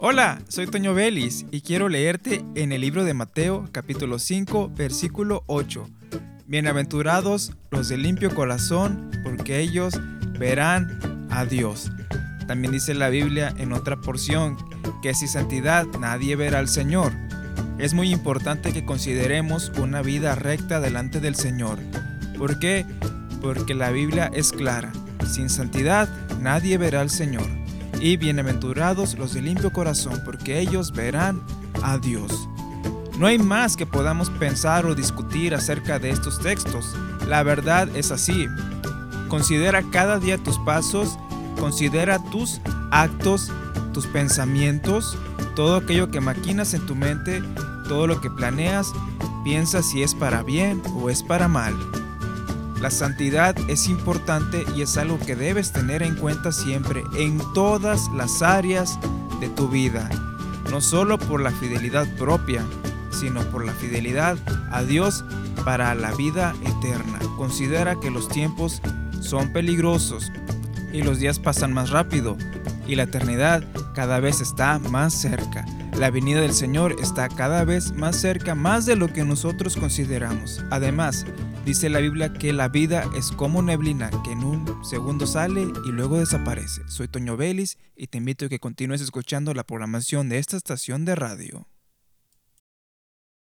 Hola, soy Toño Vélez y quiero leerte en el libro de Mateo capítulo 5 versículo 8. Bienaventurados los de limpio corazón, porque ellos verán a Dios. También dice la Biblia en otra porción que sin santidad nadie verá al Señor. Es muy importante que consideremos una vida recta delante del Señor. ¿Por qué? Porque la Biblia es clara. Sin santidad nadie verá al Señor y bienaventurados los de limpio corazón, porque ellos verán a Dios. No hay más que podamos pensar o discutir acerca de estos textos. La verdad es así. Considera cada día tus pasos, considera tus actos, tus pensamientos, todo aquello que maquinas en tu mente, todo lo que planeas, piensa si es para bien o es para mal. La santidad es importante y es algo que debes tener en cuenta siempre en todas las áreas de tu vida, no solo por la fidelidad propia, sino por la fidelidad a Dios para la vida eterna. Considera que los tiempos son peligrosos y los días pasan más rápido y la eternidad cada vez está más cerca. La venida del Señor está cada vez más cerca, más de lo que nosotros consideramos. Además, Dice la Biblia que la vida es como neblina que en un segundo sale y luego desaparece. Soy Toño Vélez y te invito a que continúes escuchando la programación de esta estación de radio.